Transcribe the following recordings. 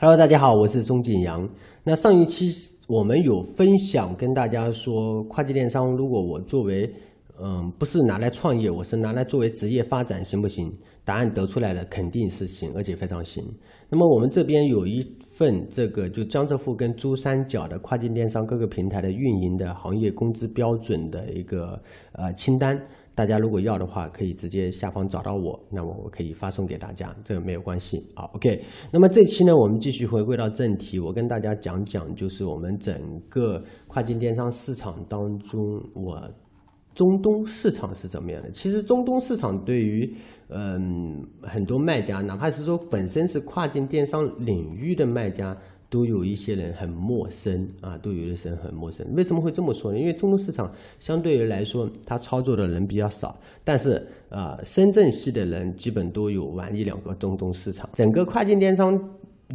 Hello，大家好，我是钟景阳。那上一期我们有分享跟大家说，跨境电商如果我作为嗯不是拿来创业，我是拿来作为职业发展行不行？答案得出来了，肯定是行，而且非常行。那么我们这边有一份这个就江浙沪跟珠三角的跨境电商各个平台的运营的行业工资标准的一个呃清单。大家如果要的话，可以直接下方找到我，那么我可以发送给大家，这个没有关系。好，OK。那么这期呢，我们继续回归到正题，我跟大家讲讲，就是我们整个跨境电商市场当中，我中东市场是怎么样的？其实中东市场对于嗯很多卖家，哪怕是说本身是跨境电商领域的卖家。都有一些人很陌生啊，都有一些人很陌生。为什么会这么说呢？因为中东市场相对于来说，它操作的人比较少，但是啊，深圳系的人基本都有玩一两个中东市场，整个跨境电商。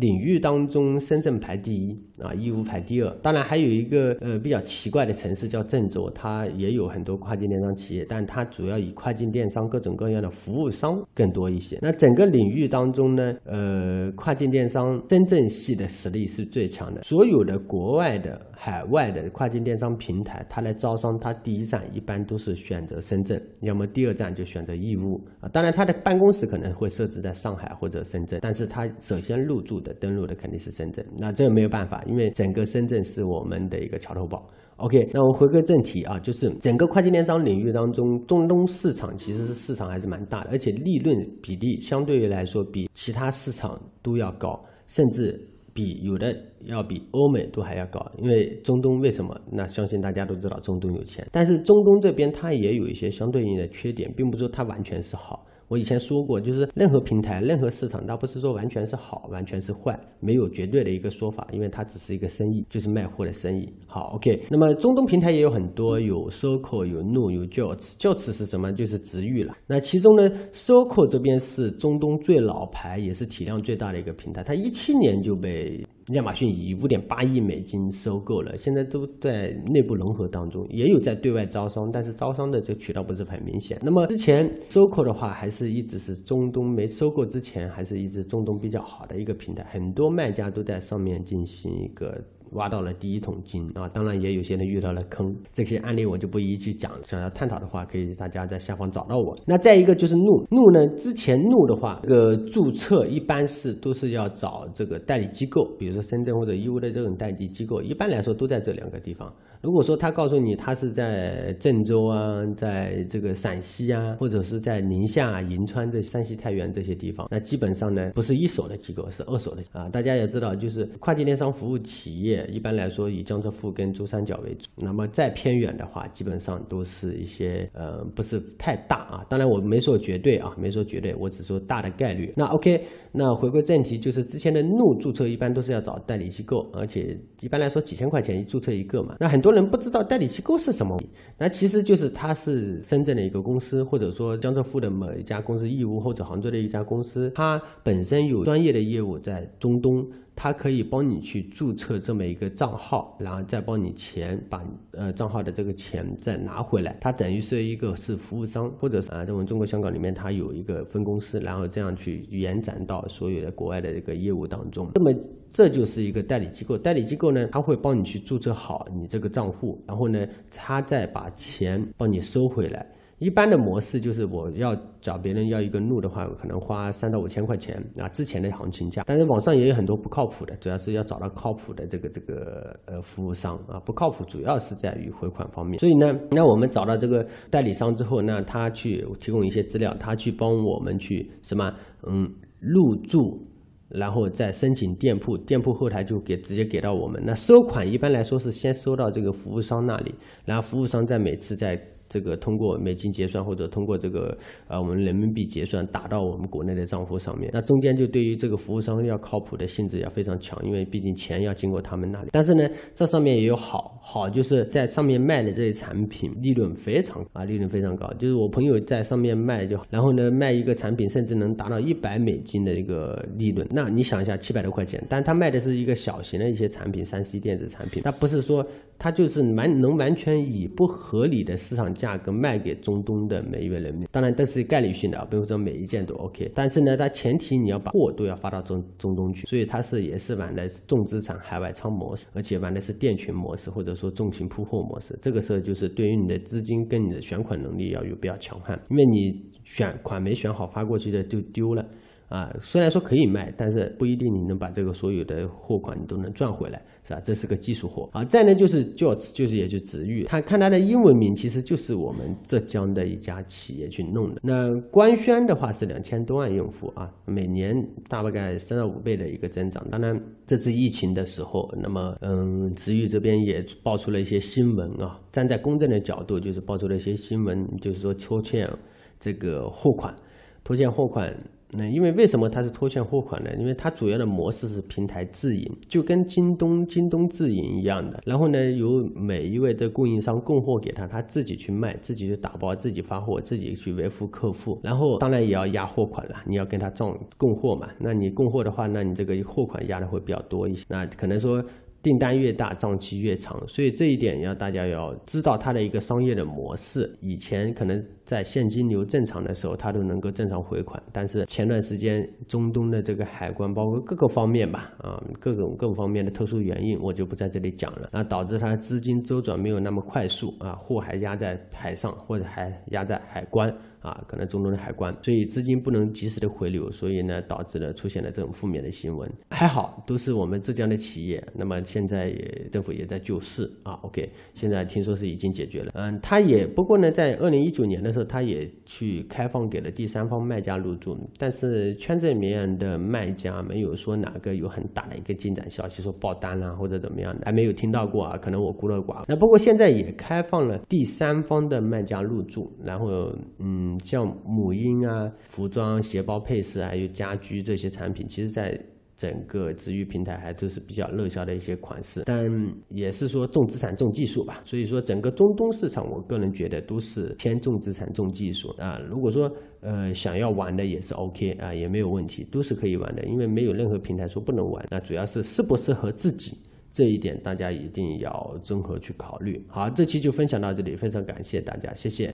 领域当中，深圳排第一啊，义乌排第二。当然还有一个呃比较奇怪的城市叫郑州，它也有很多跨境电商企业，但它主要以跨境电商各种各样的服务商更多一些。那整个领域当中呢，呃，跨境电商深圳系的实力是最强的。所有的国外的、海外的跨境电商平台，它来招商，它第一站一般都是选择深圳，要么第二站就选择义乌啊。当然，它的办公室可能会设置在上海或者深圳，但是它首先入驻。的登陆的肯定是深圳，那这个没有办法，因为整个深圳是我们的一个桥头堡。OK，那我回归正题啊，就是整个跨境电商领域当中，中东市场其实是市场还是蛮大的，而且利润比例相对于来说比其他市场都要高，甚至比有的要比欧美都还要高。因为中东为什么？那相信大家都知道中东有钱，但是中东这边它也有一些相对应的缺点，并不是说它完全是好。我以前说过，就是任何平台、任何市场，它不是说完全是好，完全是坏，没有绝对的一个说法，因为它只是一个生意，就是卖货的生意。好，OK。那么中东平台也有很多，有 Circle、有 No、有 Jots，Jots 是什么？就是直域了。那其中呢，Circle 这边是中东最老牌，也是体量最大的一个平台，它一七年就被。亚马逊以五点八亿美金收购了，现在都在内部融合当中，也有在对外招商，但是招商的这个渠道不是很明显。那么之前收购的话，还是一直是中东没收购之前，还是一直中东比较好的一个平台，很多卖家都在上面进行一个。挖到了第一桶金啊！当然也有些人遇到了坑，这些案例我就不一一去讲。想要探讨的话，可以大家在下方找到我。那再一个就是怒怒呢，之前怒的话，这个注册一般是都是要找这个代理机构，比如说深圳或者义乌的这种代理机构，一般来说都在这两个地方。如果说他告诉你他是在郑州啊，在这个陕西啊，或者是在宁夏、银川这山西太原这些地方，那基本上呢不是一手的机构，是二手的啊。大家也知道，就是跨境电商服务企业一般来说以江浙沪跟珠三角为主，那么再偏远的话，基本上都是一些呃不是太大啊。当然我没说绝对啊，没说绝对，我只说大的概率。那 OK，那回归正题，就是之前的怒注册一般都是要找代理机构，而且一般来说几千块钱注册一个嘛。那很多。人不知道代理机构是什么，那其实就是它是深圳的一个公司，或者说江浙沪的某一家公司，义乌或者杭州的一家公司，它本身有专业的业务在中东，它可以帮你去注册这么一个账号，然后再帮你钱把呃账号的这个钱再拿回来，它等于是一个是服务商，或者是啊，在我们中国香港里面，它有一个分公司，然后这样去延展到所有的国外的这个业务当中，那么。这就是一个代理机构，代理机构呢，他会帮你去注册好你这个账户，然后呢，他再把钱帮你收回来。一般的模式就是我要找别人要一个路的话，可能花三到五千块钱啊，之前的行情价。但是网上也有很多不靠谱的，主要是要找到靠谱的这个这个呃服务商啊，不靠谱主要是在于回款方面。所以呢，那我们找到这个代理商之后，那他去提供一些资料，他去帮我们去什么嗯入驻。然后再申请店铺，店铺后台就给直接给到我们。那收款一般来说是先收到这个服务商那里，然后服务商在每次在。这个通过美金结算或者通过这个呃我们人民币结算打到我们国内的账户上面，那中间就对于这个服务商要靠谱的性质要非常强，因为毕竟钱要经过他们那里。但是呢，这上面也有好，好就是在上面卖的这些产品利润非常啊，利润非常高。就是我朋友在上面卖就，然后呢卖一个产品甚至能达到一百美金的一个利润。那你想一下，七百多块钱，但他卖的是一个小型的一些产品，三 C 电子产品，他不是说他就是完能完全以不合理的市场价。价格卖给中东的每一位人民。当然，这是概率性的啊，不是说每一件都 OK。但是呢，它前提你要把货都要发到中中东去，所以它是也是玩的是重资产海外仓模式，而且玩的是店群模式，或者说重型铺货模式。这个时候就是对于你的资金跟你的选款能力要有比较强悍，因为你选款没选好发过去的就丢了。啊，虽然说可以卖，但是不一定你能把这个所有的货款你都能赚回来，是吧？这是个技术活。啊，再呢就是 Jots，就是也就子玉，他看他的英文名，其实就是我们浙江的一家企业去弄的。那官宣的话是两千多万用户啊，每年大概三到五倍的一个增长。当然，这次疫情的时候，那么嗯，子玉这边也爆出了一些新闻啊，站在公正的角度，就是爆出了一些新闻，就是说拖欠这个货款，拖欠货款。那因为为什么它是拖欠货款呢？因为它主要的模式是平台自营，就跟京东、京东自营一样的。然后呢，由每一位的供应商供货给他，他自己去卖，自己去打包，自己发货，自己去维护客户。然后当然也要压货款了，你要跟他账供货嘛。那你供货的话，那你这个货款压的会比较多一些。那可能说。订单越大，账期越长，所以这一点要大家要知道它的一个商业的模式。以前可能在现金流正常的时候，它都能够正常回款，但是前段时间中东的这个海关，包括各个方面吧，啊，各种各方面的特殊原因，我就不在这里讲了。那导致它资金周转没有那么快速啊，货还压在海上，或者还压在海关。啊，可能中东的海关，所以资金不能及时的回流，所以呢，导致了出现了这种负面的新闻。还好，都是我们浙江的企业，那么现在也政府也在救市啊。OK，现在听说是已经解决了。嗯，他也不过呢，在二零一九年的时候，他也去开放给了第三方卖家入驻，但是圈子里面的卖家没有说哪个有很大的一个进展消息，说爆单啦或者怎么样的，还没有听到过啊。可能我孤陋寡闻。那不过现在也开放了第三方的卖家入驻，然后嗯。像母婴啊、服装、鞋包、配饰，还有家居这些产品，其实在整个直域平台还都是比较热销的一些款式。但也是说重资产重技术吧，所以说整个中东市场，我个人觉得都是偏重资产重技术啊。如果说呃想要玩的也是 OK 啊，也没有问题，都是可以玩的，因为没有任何平台说不能玩。那主要是适不适合自己这一点，大家一定要综合去考虑。好，这期就分享到这里，非常感谢大家，谢谢。